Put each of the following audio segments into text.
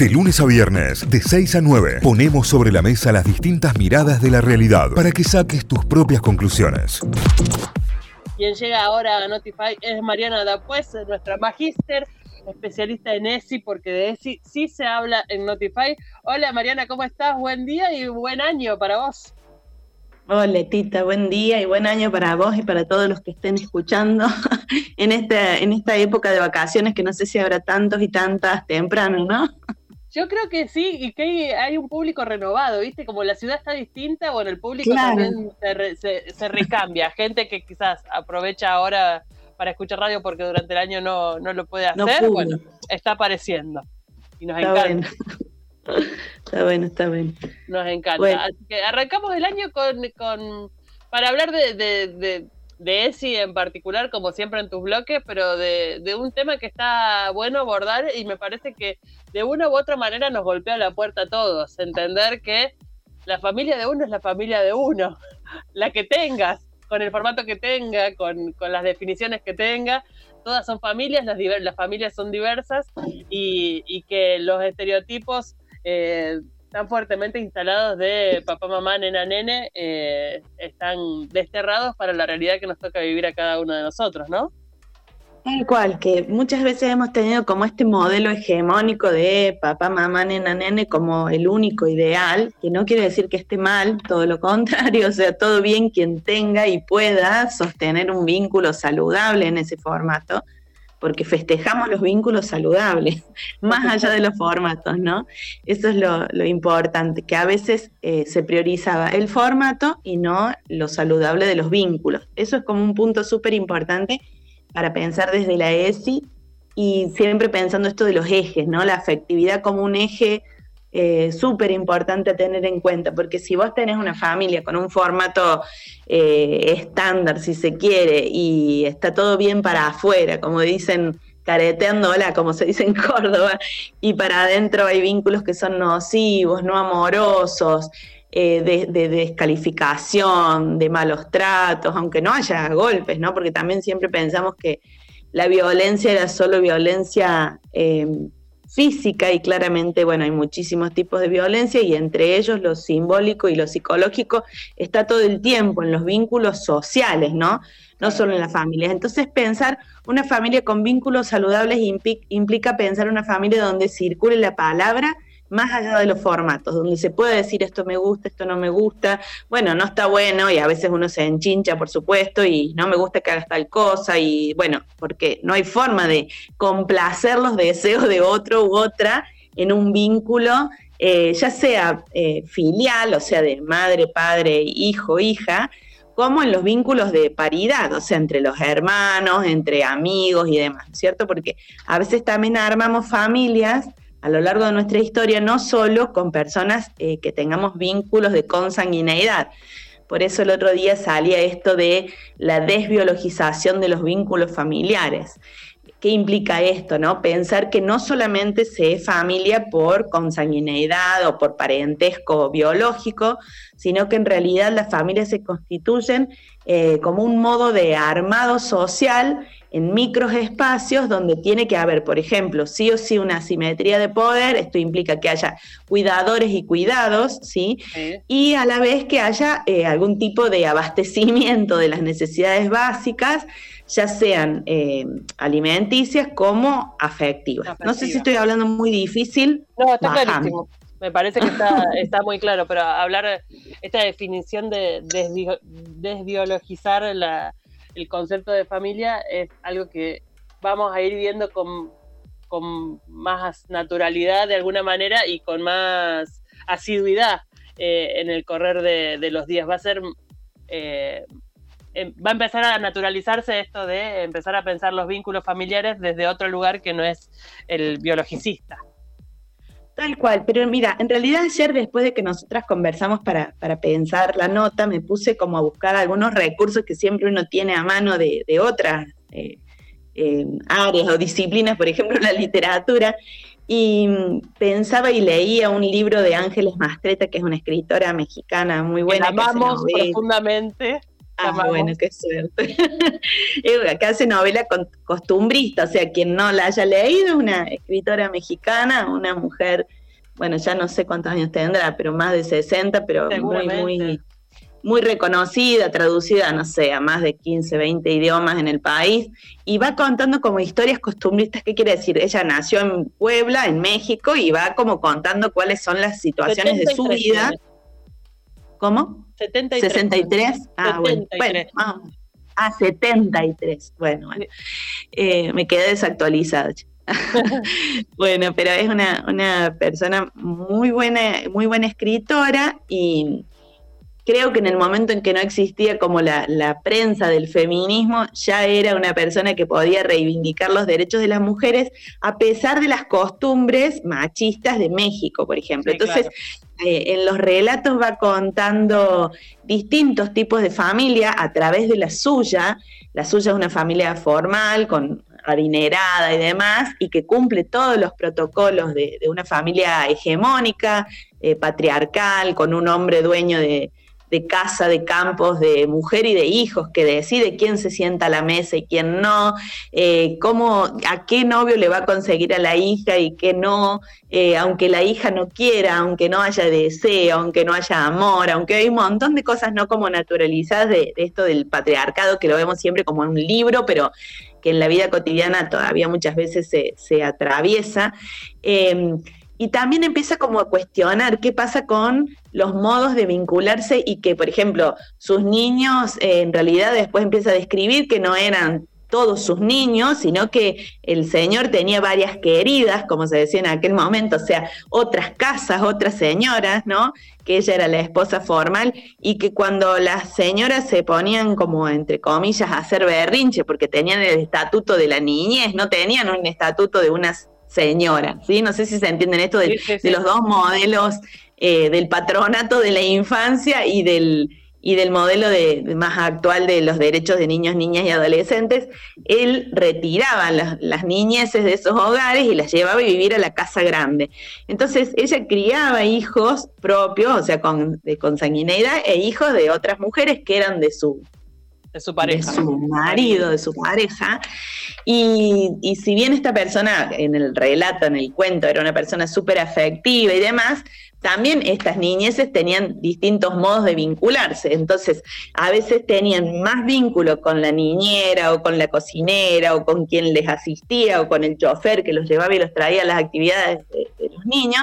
De lunes a viernes, de 6 a 9, ponemos sobre la mesa las distintas miradas de la realidad para que saques tus propias conclusiones. Quien llega ahora a Notify es Mariana Dapues, nuestra magíster, especialista en ESI, porque de ESI sí se habla en Notify. Hola Mariana, ¿cómo estás? Buen día y buen año para vos. Hola Tita, buen día y buen año para vos y para todos los que estén escuchando en esta, en esta época de vacaciones que no sé si habrá tantos y tantas temprano, ¿no? Yo creo que sí, y que hay un público renovado, ¿viste? Como la ciudad está distinta, bueno, el público también se, recambia. Gente que quizás aprovecha ahora para escuchar radio porque durante el año no, no lo puede hacer, bueno, está apareciendo. Y nos encanta. Está bueno, está bien. Nos encanta. Así que arrancamos el año con, con para hablar de, de, de, ESI en particular, como siempre en tus bloques, pero de, de, un tema que está bueno abordar y me parece que de una u otra manera nos golpea la puerta a todos. Entender que la familia de uno es la familia de uno, la que tengas, con el formato que tenga, con, las definiciones que tenga, todas son familias, las, las familias son diversas y, y que los estereotipos eh, tan fuertemente instalados de papá, mamá, nena, nene, eh, están desterrados para la realidad que nos toca vivir a cada uno de nosotros, ¿no? Tal cual, que muchas veces hemos tenido como este modelo hegemónico de papá, mamá, nena, nene como el único ideal, que no quiere decir que esté mal, todo lo contrario, o sea, todo bien quien tenga y pueda sostener un vínculo saludable en ese formato, porque festejamos los vínculos saludables, más allá de los formatos, ¿no? Eso es lo, importante, que a veces eh, se priorizaba el formato y no lo saludable de los vínculos. Eso es como un punto súper importante para pensar desde la ESI y siempre pensando esto de los ejes, ¿no? La afectividad como un eje eh, súper importante a tener en cuenta, porque si vos tenés una familia con un formato eh, estándar, si se quiere, y está todo bien para afuera, como dicen, careteando, hola, como se dice en Córdoba, y para adentro hay vínculos que son nocivos, no amorosos, eh, de, de, descalificación, de malos tratos, aunque no haya golpes, ¿no? Porque también siempre pensamos que la violencia era solo violencia física y claramente, bueno, hay muchísimos tipos de violencia y entre ellos lo simbólico y lo psicológico está todo el tiempo en los vínculos sociales, ¿no? No solo en las familias. Entonces pensar una familia con vínculos saludables implica pensar una familia donde circule la palabra más allá de los formatos, donde se puede decir esto me gusta, esto no me gusta, bueno, no está bueno y a veces uno se enchincha, por supuesto, y no me gusta que hagas tal cosa y bueno, porque no hay forma de complacer los deseos de otro u otra en un vínculo, eh, ya sea eh, filial, o sea, de madre, padre, hijo, hija, como en los vínculos de paridad, o sea, entre los hermanos, entre amigos y demás, ¿cierto? Porque a veces también armamos familias a lo largo de nuestra historia, no solo con personas eh, que tengamos vínculos de consanguineidad. Por eso el otro día salía esto de la desbiologización de los vínculos familiares. ¿Qué implica esto? No? Pensar que no solamente se es familia por consanguineidad o por parentesco biológico, sino que en realidad las familias se constituyen eh, como un modo de armado social en micros espacios donde tiene que haber, por ejemplo, sí o sí una simetría de poder, esto implica que haya cuidadores y cuidados, ¿sí? Y a la vez que haya eh, algún tipo de abastecimiento de las necesidades básicas, ya sean eh, alimenticias como afectivas. No sé si estoy hablando muy difícil. No, está clarísimo. Me parece que está, está muy claro, pero hablar esta definición de desbiologizar la, el concepto de familia es algo que vamos a ir viendo con, con más naturalidad de alguna manera y con más asiduidad eh, en el correr de, los días. Va a ser... Eh, em, va a empezar a naturalizarse esto de empezar a pensar los vínculos familiares desde otro lugar que no es el biologicista. Tal cual, pero mira, en realidad ayer después de que nosotras conversamos para, pensar la nota, me puse como a buscar algunos recursos que siempre uno tiene a mano de, otras eh, eh, áreas o disciplinas, por ejemplo la literatura, y pensaba y leía un libro de Ángeles Mastreta, que es una escritora mexicana muy buena. La amamos profundamente. Ah, bueno, qué suerte. que hace novela costumbrista, o sea, quien no la haya leído una escritora mexicana, una mujer, bueno, ya no sé cuántos años tendrá, pero más de 60, pero muy, muy, muy reconocida, traducida, no sé, a más de 15, 20 idiomas en el país, y va contando como historias costumbristas. ¿Qué quiere decir? Ella nació en Puebla, en México, y va como contando cuáles son las situaciones de su vida. ¿Cómo? 73. 63. Ah, bueno. bueno vamos. Ah, 73. Bueno, bueno. Eh, me quedé desactualizada. bueno, pero es una, una persona muy buena, muy buena escritora y creo que en el momento en que no existía como la, prensa del feminismo, ya era una persona que podía reivindicar los derechos de las mujeres a pesar de las costumbres machistas de México, por ejemplo. Entonces, eh, en los relatos va contando distintos tipos de familia a través de la suya. La suya es una familia formal, con adinerada y demás, y que cumple todos los protocolos de, una familia hegemónica, eh, patriarcal, con un hombre dueño de, de casa, de campos, de mujer y de hijos, que decide quién se sienta a la mesa y quién no, eh, cómo, a qué novio le va a conseguir a la hija y qué no, eh, aunque la hija no quiera, aunque no haya deseo, aunque no haya amor, aunque hay un montón de cosas no como naturalizadas de, esto del patriarcado, que lo vemos siempre como en un libro, pero que en la vida cotidiana todavía muchas veces se, se atraviesa. Eh, y también empieza como a cuestionar qué pasa con los modos de vincularse y que, por ejemplo, sus niños eh, en realidad después empieza a describir que no eran todos sus niños, sino que el señor tenía varias queridas, como se decía en aquel momento, o sea, otras casas, otras señoras, ¿no? Que ella era la esposa formal y que cuando las señoras se ponían como, entre comillas, a hacer berrinche, porque tenían el estatuto de la niñez, no tenían un estatuto de unas señora, ¿sí? No sé si se entienden esto de, los dos modelos eh, del patronato de la infancia y del, y del modelo de, más actual de los derechos de niños, niñas y adolescentes, él retiraba las, las, niñeces de esos hogares y las llevaba a vivir a la casa grande. Entonces ella criaba hijos propios, o sea, con, de consanguineidad, e hijos de otras mujeres que eran de su, de su pareja. De su marido, de su pareja. Y, y, si bien esta persona en el relato, en el cuento, era una persona súper afectiva y demás, también estas niñeces tenían distintos modos de vincularse. Entonces, a veces tenían más vínculo con la niñera o con la cocinera o con quien les asistía o con el chofer que los llevaba y los traía a las actividades de, de los niños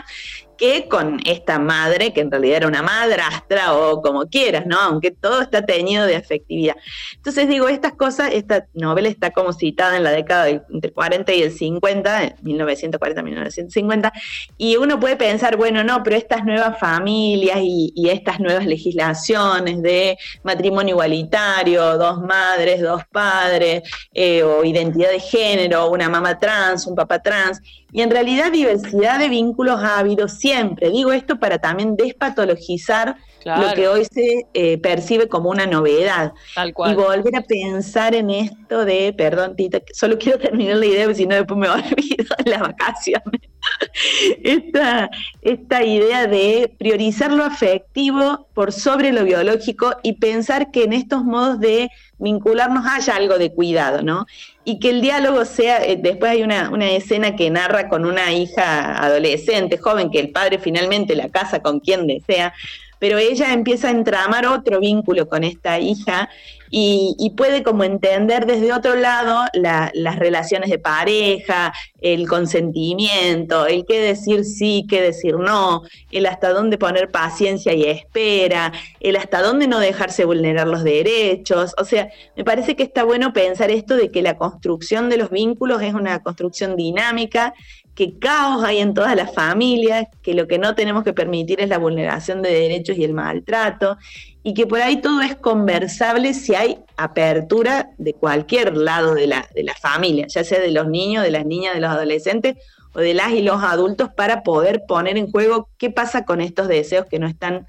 que con esta madre, que en realidad era una madrastra o como quieras, ¿no? Aunque todo está teñido de afectividad. Entonces digo, estas cosas, esta novela está como citada en la década del, entre 40 y el 50, 1940-1950, y uno puede pensar, bueno, no, pero estas nuevas familias y, estas nuevas legislaciones de matrimonio igualitario, dos madres, dos padres, eh, o identidad de género, una mamá trans, un papá trans, y en realidad diversidad de vínculos ha habido siempre. Digo esto para también despatologizar lo que hoy se eh, percibe como una novedad. Y volver a pensar en esto de, perdón, Tita, solo quiero terminar la idea, porque si no después me olvido de las vacaciones. esta, esta idea de priorizar lo afectivo por sobre lo biológico y pensar que en estos modos de vincularnos haya algo de cuidado, ¿no? Y que el diálogo sea, eh, después hay una, una, escena que narra con una hija adolescente, joven, que el padre finalmente la casa con quien desea, pero ella empieza a entramar otro vínculo con esta hija y, puede como entender desde otro lado las relaciones de pareja, el consentimiento, el qué decir sí, qué decir no, el hasta dónde poner paciencia y espera, el hasta dónde no dejarse vulnerar los derechos. O sea, me parece que está bueno pensar esto de que la construcción de los vínculos es una construcción dinámica que caos hay en todas las familias, que lo que no tenemos que permitir es la vulneración de derechos y el maltrato, y que por ahí todo es conversable si hay apertura de cualquier lado de la, de la familia, ya sea de los niños, de las niñas, de los adolescentes o de las y los adultos, para poder poner en juego qué pasa con estos deseos que no están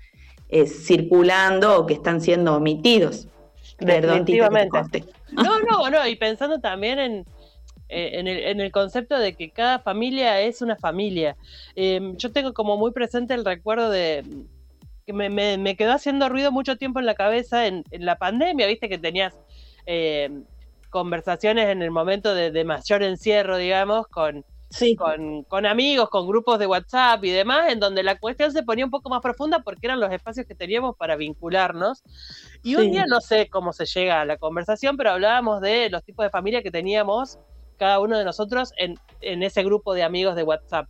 eh, circulando o que están siendo omitidos. Perdón, Definitivamente. No, no, no, y pensando también en, eh, en, el, en, el, concepto de que cada familia es una familia. Em, yo tengo como muy presente el recuerdo de, que me, quedó haciendo ruido mucho tiempo en la cabeza en, la pandemia, viste que tenías eh, conversaciones en el momento de, mayor encierro, digamos, con, con, amigos, con grupos de WhatsApp y demás, en donde la cuestión se ponía un poco más profunda porque eran los espacios que teníamos para vincularnos. Y un día no sé cómo se llega a la conversación, pero hablábamos de los tipos de familia que teníamos cada uno de nosotros en, en ese grupo de amigos de WhatsApp.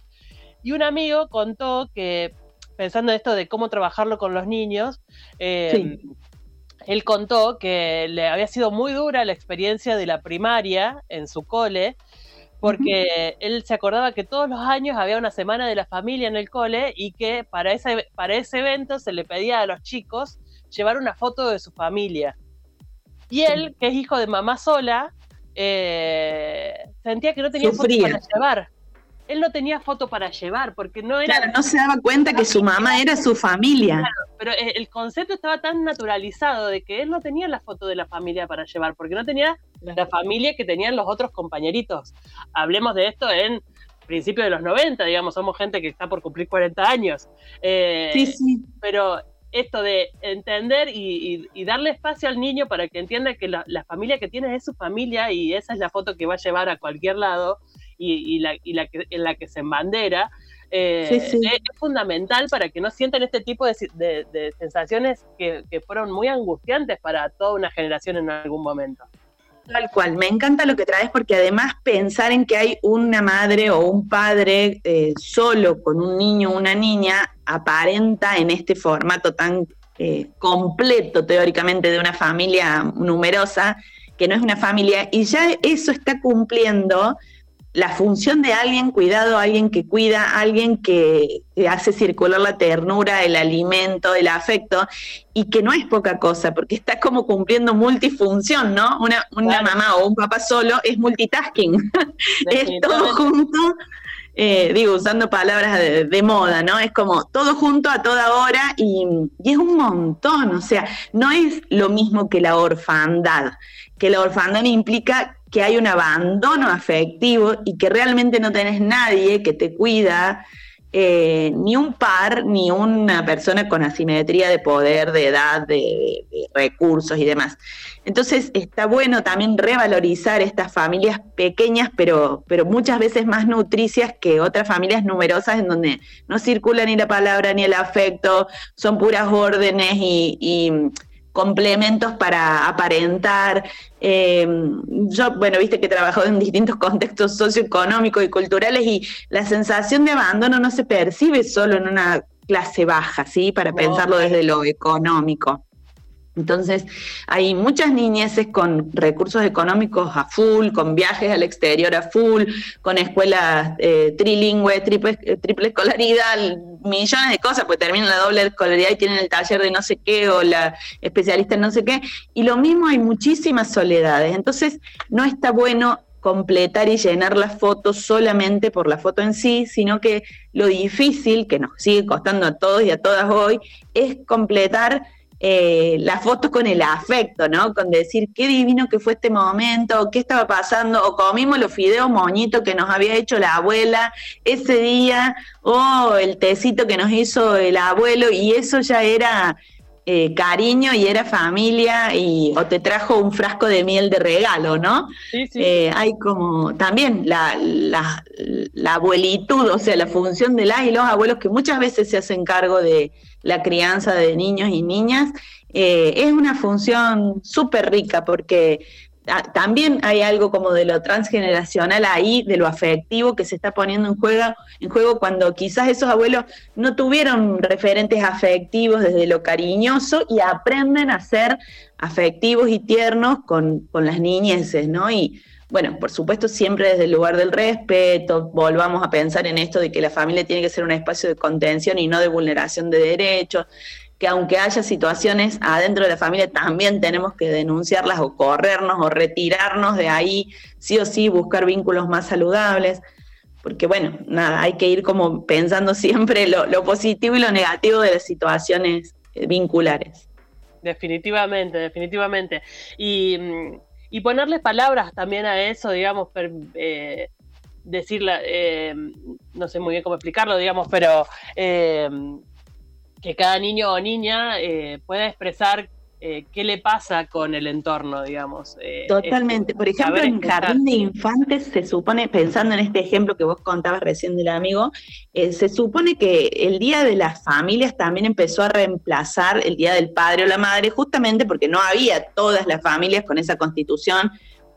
Y un amigo contó que, pensando en esto de cómo trabajarlo con los niños, eh, él contó que le había sido muy dura la experiencia de la primaria en su cole, porque él se acordaba que todos los años había una semana de la familia en el cole y que para ese, para ese evento se le pedía a los chicos llevar una foto de su familia. Y él, que es hijo de mamá sola, eh, sentía que no tenía foto para llevar él no tenía foto para llevar, porque no era... Claro, no se daba cuenta que su mamá era su familia. Claro, pero el concepto estaba tan naturalizado de que él no tenía la foto de la familia para llevar, porque no tenía la familia que tenían los otros compañeritos. Hablemos de esto en principios de los 90, digamos, somos gente que está por cumplir 40 años. Eh, sí, sí. Pero esto de entender y, darle espacio al niño para que entienda que la, la, familia que tiene es su familia y esa es la foto que va a llevar a cualquier lado y, la, y la que, en la que se embandera, eh, Es, fundamental para que no sientan este tipo de, sensaciones que, fueron muy angustiantes para toda una generación en algún momento. Tal cual, me encanta lo que traes porque además pensar en que hay una madre o un padre eh, solo con un niño o una niña aparenta en este formato tan eh, completo teóricamente de una familia numerosa, que no es una familia, y ya eso está cumpliendo la función de alguien cuidado, alguien que cuida, alguien que, hace circular la ternura, el alimento, el afecto, y que no es poca cosa, porque está como cumpliendo multifunción, ¿no? Una, una mamá o un papá solo es multitasking, es todo junto. Eh, digo, usando palabras de, moda, ¿no? Es como todo junto a toda hora y, y, es un montón, o sea, no es lo mismo que la orfandad, que la orfandad implica que hay un abandono afectivo y que realmente no tenés nadie que te cuida, eh, ni un par, ni una persona con asimetría de poder, de edad, de, recursos y demás. Entonces está bueno también revalorizar estas familias pequeñas, pero, pero muchas veces más nutricias que otras familias numerosas en donde no circula ni la palabra ni el afecto, son puras órdenes y complementos para aparentar. Eh, yo, bueno, viste que he trabajado en distintos contextos socioeconómicos y culturales y la sensación de abandono no se percibe solo en una clase baja, ¿sí? Para pensarlo desde lo económico. Entonces, hay muchas niñeces con recursos económicos a full, con viajes al exterior a full, con escuelas eh, trilingües, triple, eh, triple, escolaridad, millones de cosas, pues terminan la doble escolaridad y tienen el taller de no sé qué o la especialista en no sé qué. Y lo mismo hay muchísimas soledades. Entonces, no está bueno completar y llenar las fotos solamente por la foto en sí, sino que lo difícil, que nos sigue costando a todos y a todas hoy, es completar eh, la foto con el afecto, ¿no? Con decir qué divino que fue este momento, qué estaba pasando, o comimos los fideos moñitos que nos había hecho la abuela ese día, o el tecito que nos hizo el abuelo, y eso ya era eh, cariño y era familia, y, o te trajo un frasco de miel de regalo, ¿no? Sí, sí. Eh, hay como también la, la, la abuelitud, o sea, la función de las y los abuelos que muchas veces se hacen cargo de la crianza de niños y niñas, eh, es una función súper rica porque también hay algo como de lo transgeneracional ahí, de lo afectivo que se está poniendo en juego, en juego cuando quizás esos abuelos no tuvieron referentes afectivos desde lo cariñoso y aprenden a ser afectivos y tiernos con, con las niñeces, ¿no? Bueno, por supuesto, siempre desde el lugar del respeto, volvamos a pensar en esto de que la familia tiene que ser un espacio de contención y no de vulneración de derechos, que aunque haya situaciones adentro de la familia, también tenemos que denunciarlas o corrernos o retirarnos de ahí, sí o sí, buscar vínculos más saludables, porque bueno, nada, hay que ir como pensando siempre lo, positivo y lo negativo de las situaciones eh, vinculares. Definitivamente, definitivamente. Y mm, y ponerle palabras también a eso, digamos, eh, decirla, eh, no sé muy bien cómo explicarlo, digamos, pero eh, que cada niño o niña pueda expresar eh, qué le pasa con el entorno, digamos. Eh, Totalmente. Por ejemplo, en jardín de infantes se supone, pensando en este ejemplo que vos contabas recién del amigo, eh, se supone que el Día de las Familias también empezó a reemplazar el Día del Padre o la Madre, justamente porque no había todas las familias con esa constitución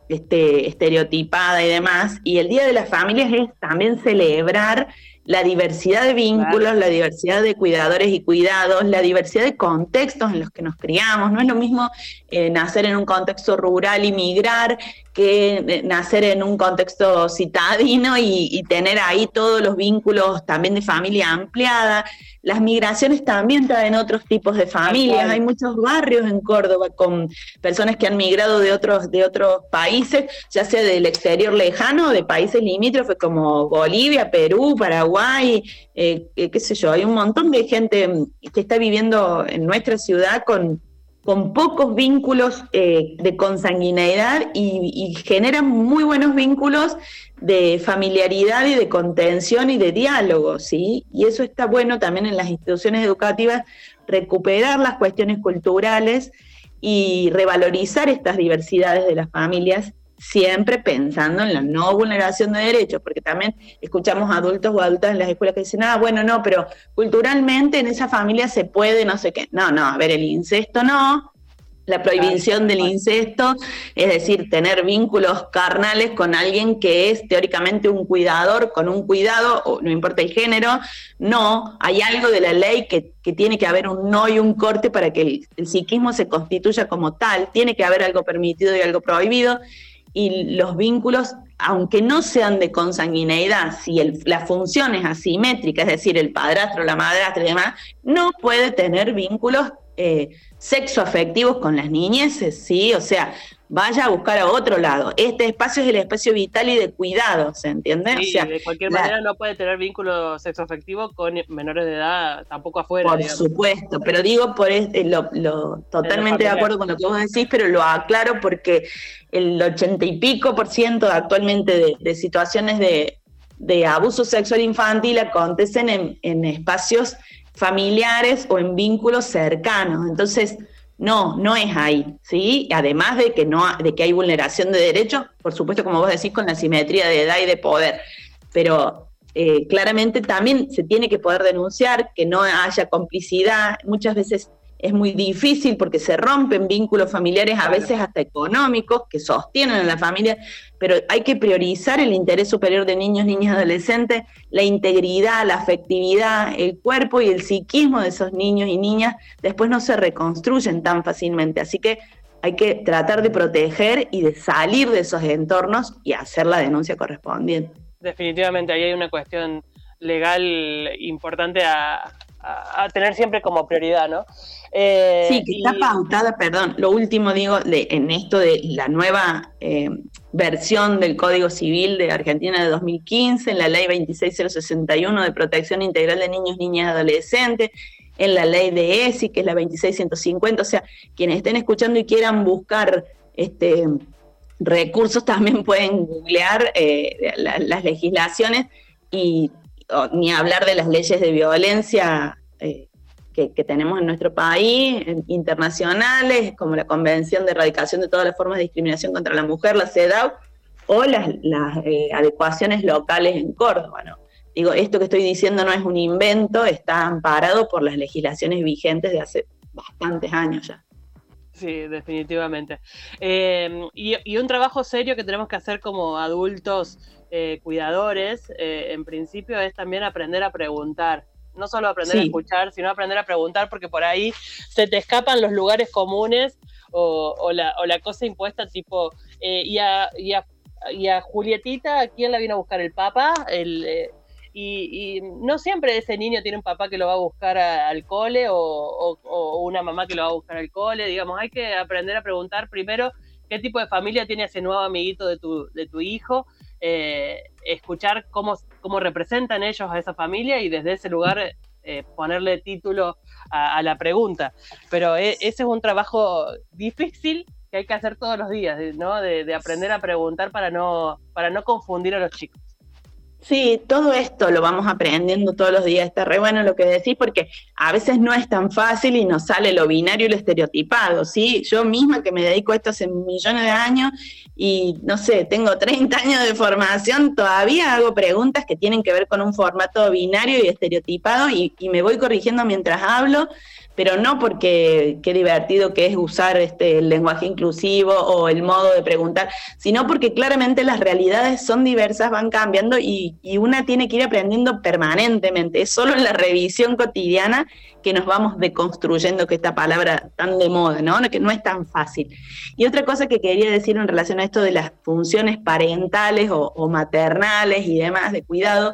este, estereotipada y demás. Y el Día de las Familias es también celebrar la diversidad de vínculos, la diversidad de cuidadores y cuidados, la diversidad de contextos en los que nos criamos. No es lo mismo eh, nacer en un contexto rural y migrar que eh, nacer en un contexto citadino y, tener ahí todos los vínculos también de familia ampliada. Las migraciones también traen otros tipos de familias. Hay muchos barrios en Córdoba con personas que han migrado de otros, de otros países, ya sea del exterior lejano de países limítrofes como Bolivia, Perú, Paraguay, eh, qué sé yo. Hay un montón de gente que está viviendo en nuestra ciudad con con pocos vínculos eh, de consanguineidad y, generan muy buenos vínculos de familiaridad y de contención y de diálogo, ¿sí? Y eso está bueno también en las instituciones educativas, recuperar las cuestiones culturales y revalorizar estas diversidades de las familias siempre pensando en la no vulneración de derechos, porque también escuchamos adultos o adultas en las escuelas que dicen, ah, bueno, no, pero culturalmente en esa familia se puede, no sé qué. No, no, a ver, el incesto no, la prohibición del incesto, es decir, tener vínculos carnales con alguien que es teóricamente un cuidador, con un cuidado, o no importa el género, no, hay algo de la ley que, tiene que haber un no y un corte para que el, el psiquismo se constituya como tal, tiene que haber algo permitido y algo prohibido, y los vínculos, aunque no sean de consanguineidad, si la función es asimétrica, es decir, el padrastro, la madrastra y demás, no puede tener vínculos eh, sexoafectivos con las niñeces, ¿sí? O sea, vaya a buscar a otro lado. Este espacio es el espacio vital y de cuidado, ¿se entiende? Sí, de cualquier manera no puede tener vínculo sexoafectivo con menores de edad, tampoco afuera. Por supuesto, pero digo por este, lo, totalmente de acuerdo con lo que vos decís, pero lo aclaro porque el ochenta y pico por ciento actualmente de, situaciones de, abuso sexual infantil acontecen en, en espacios familiares o en vínculos cercanos. Entonces, no, no es ahí, ¿sí? Además de que, no, de que hay vulneración de derechos, por supuesto, como vos decís, con la simetría de edad y de poder, pero eh, claramente también se tiene que poder denunciar que no haya complicidad. Muchas veces es muy difícil porque se rompen vínculos familiares, a veces hasta económicos, que sostienen a la familia, pero hay que priorizar el interés superior de niños, niñas, adolescentes, la integridad, la afectividad, el cuerpo y el psiquismo de esos niños y niñas después no se reconstruyen tan fácilmente. Así que hay que tratar de proteger y de salir de esos entornos y hacer la denuncia correspondiente. Definitivamente, ahí hay una cuestión legal importante a, a, tener siempre como prioridad, ¿no? Eh, sí, que está pautada, perdón, lo último digo, de, en esto de la nueva eh, versión del Código Civil de Argentina de 2015, en la Ley 26061 de Protección Integral de Niños, Niñas y Adolescentes, en la ley de ESI, que es la 26150, o sea, quienes estén escuchando y quieran buscar este, recursos también pueden googlear eh, las legislaciones y ni hablar de las leyes de violencia eh, que, tenemos en nuestro país, internacionales, como la Convención de Erradicación de todas las formas de discriminación contra la mujer, la CEDAW, o las, eh, adecuaciones locales en Córdoba. Digo, esto que estoy diciendo no es un invento, está amparado por las legislaciones vigentes de hace bastantes años ya. Sí, definitivamente. Eh, y, un trabajo serio que tenemos que hacer como adultos eh, cuidadores, eh, en principio, es también aprender a preguntar. No solo aprender a escuchar, sino aprender a preguntar, porque por ahí se te escapan los lugares comunes o, la, cosa impuesta, tipo, eh, y, a, y, a, Julietita, ¿quién la vino a buscar? ¿El Papa? El, y, no siempre ese niño tiene un papá que lo va a buscar al cole o, o, una mamá que lo va a buscar al cole. Digamos, hay que aprender a preguntar primero qué tipo de familia tiene ese nuevo amiguito de tu, de tu hijo eh, escuchar cómo, cómo representan ellos a esa familia y desde ese lugar eh, ponerle título a, la pregunta. Pero e, ese es un trabajo difícil que hay que hacer todos los días, ¿no? De, aprender a preguntar para no, para no confundir a los chicos. Sí, todo esto lo vamos aprendiendo todos los días. Está re bueno lo que decís porque a veces no es tan fácil y nos sale lo binario y lo estereotipado, ¿sí? Yo misma que me dedico a esto hace millones de años y no sé, tengo 30 años de formación, todavía hago preguntas que tienen que ver con un formato binario y estereotipado y, y me voy corrigiendo mientras hablo pero no porque qué divertido que es usar este el lenguaje inclusivo o el modo de preguntar, sino porque claramente las realidades son diversas, van cambiando y, una tiene que ir aprendiendo permanentemente. Es solo en la revisión cotidiana que nos vamos deconstruyendo que esta palabra tan de moda, ¿no? Que no es tan fácil. Y otra cosa que quería decir en relación a esto de las funciones parentales o maternales y demás de cuidado,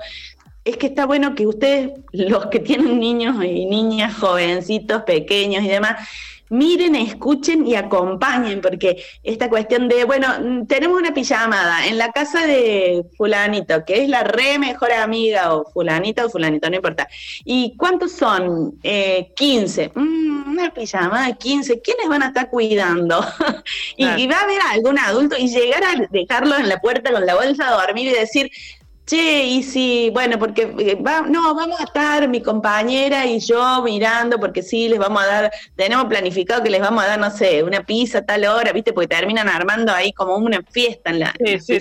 es que está bueno que ustedes, los que tienen niños y niñas, jovencitos, pequeños y demás, miren, escuchen y acompañen, porque esta cuestión de, bueno, tenemos una pijamada en la casa de fulanito, que es la re mejor amiga, o fulanita o fulanito, no importa. ¿Y cuántos son? Eh, 15. Mm, una pijamada de 15. ¿Quiénes van a estar cuidando? y, y, va a haber algún adulto y llegar a dejarlo en la puerta con la bolsa a dormir y decir, Che, y si, bueno, porque eh, no, vamos a estar mi compañera y yo mirando, porque sí, les vamos a dar, tenemos planificado que les vamos a dar, no sé, una pizza a tal hora, ¿viste? Porque terminan armando ahí como una fiesta en la, sí,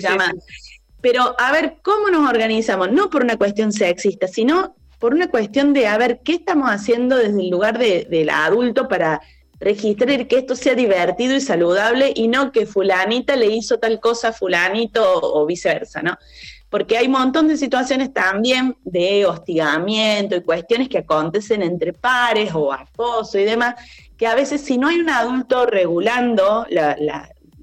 Pero a ver, ¿cómo nos organizamos? No por una cuestión sexista, sino por una cuestión de a ver qué estamos haciendo desde el lugar del adulto para registrar que esto sea divertido y saludable y no que fulanita le hizo tal cosa a fulanito o viceversa, ¿no? Porque hay un montón de situaciones también de hostigamiento y cuestiones que acontecen entre pares o acoso y demás, que a veces si no hay un adulto regulando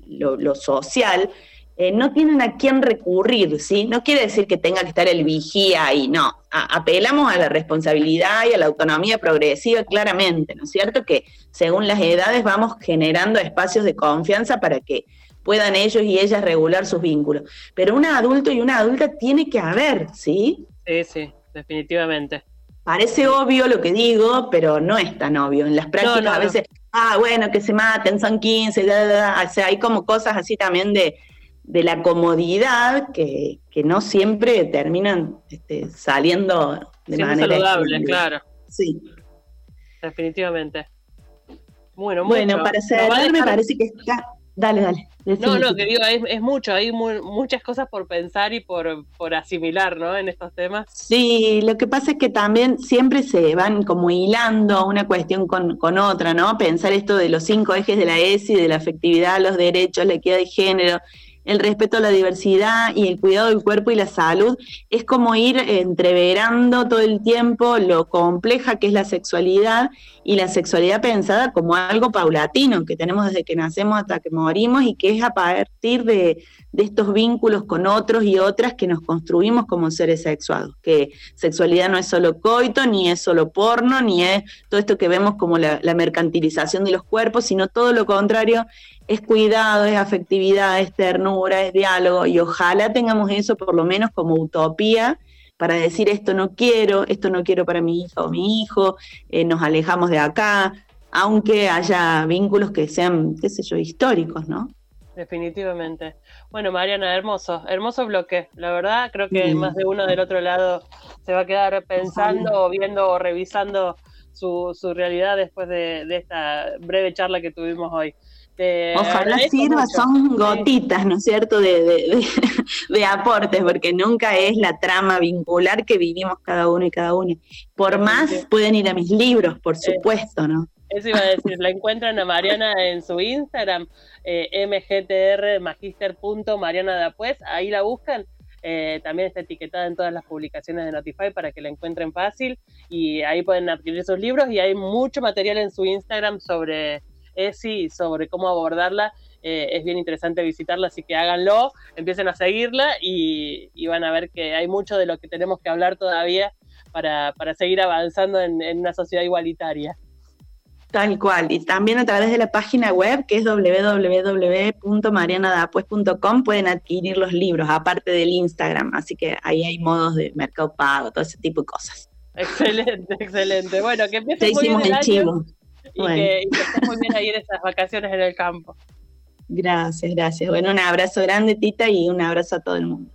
lo, social, eh, no tienen a quién recurrir, ¿sí? No quiere decir que tenga que estar el vigía ahí, no. apelamos a la responsabilidad y a la autonomía progresiva claramente, ¿no es cierto? Que según las edades vamos generando espacios de confianza para que puedan ellos y ellas regular sus vínculos. Pero un adulto y una adulta tiene que haber, ¿sí? Sí, sí, definitivamente. Parece obvio lo que digo, pero no es tan obvio. En las prácticas a veces, ah, bueno, que se maten, son 15, o sea, hay como cosas así también de, de la comodidad que, que no siempre terminan este, saliendo de manera saludable, claro. Sí. Definitivamente. Bueno, bueno para cerrar me parece que está Dale, dale. No, no, que digo, es, mucho, hay muchas cosas por pensar y por, por asimilar, ¿no? En estos temas. Sí, lo que pasa es que también siempre se van como hilando una cuestión con, con otra, ¿no? Pensar esto de los cinco ejes de la ESI, de la afectividad, los derechos, la equidad de género, el respeto a la diversidad y el cuidado del cuerpo y la salud, es como ir entreverando todo el tiempo lo compleja que es la sexualidad y la sexualidad pensada como algo paulatino que tenemos desde que nacemos hasta que morimos y que es a partir de, estos vínculos con otros y otras que nos construimos como seres sexuados, que sexualidad no es solo coito, ni es solo porno, ni es todo esto que vemos como la, la mercantilización de los cuerpos, sino todo lo contrario, es cuidado, es afectividad, es ternura, es diálogo, y ojalá tengamos eso por lo menos como utopía para decir esto no quiero, esto no quiero para mi hija o mi hijo, eh, nos alejamos de acá, aunque haya vínculos que sean, qué sé yo, históricos, ¿no? Definitivamente. Bueno, Mariana, hermoso, hermoso bloque. La verdad, creo que más de uno del otro lado se va a quedar pensando o viendo o revisando su, su realidad después de, de esta breve charla que tuvimos hoy. Ojalá sirva, son gotitas, ¿no es cierto?, de, de, aportes, porque nunca es la trama vincular que vivimos cada uno y cada una. Por más, pueden ir a mis libros, por supuesto, ¿no? Eso iba a decir, la encuentran a Mariana en su Instagram, eh, mgtrmagister.mariana ahí la buscan. Eh, también está etiquetada en todas las publicaciones de Notify para que la encuentren fácil y ahí pueden adquirir sus libros y hay mucho material en su Instagram sobre ESI sobre cómo abordarla. Eh, es bien interesante visitarla, así que háganlo, empiecen a seguirla y, van a ver que hay mucho de lo que tenemos que hablar todavía para, seguir avanzando en, una sociedad igualitaria. Tal cual, y también a través de la página web que es www.marianadapues.com pueden adquirir los libros, aparte del Instagram, así que ahí hay modos de mercado pago, todo ese tipo de cosas. Excelente, excelente. Bueno, que empiece muy bien el, Chivo y, que, y muy bien ahí en esas vacaciones en el campo. Gracias, gracias. Bueno, un abrazo grande, Tita, y un abrazo a todo el mundo.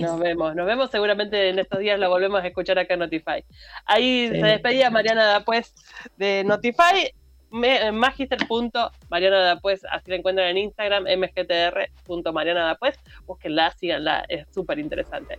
Nos vemos, nos vemos seguramente en estos días, la volvemos a escuchar acá en Notify. Ahí se despedía Mariana pues de Notify, magister.mariana pues así la encuentran en Instagram, mgtr.mariana pues, búsquenla, síganla, es súper interesante.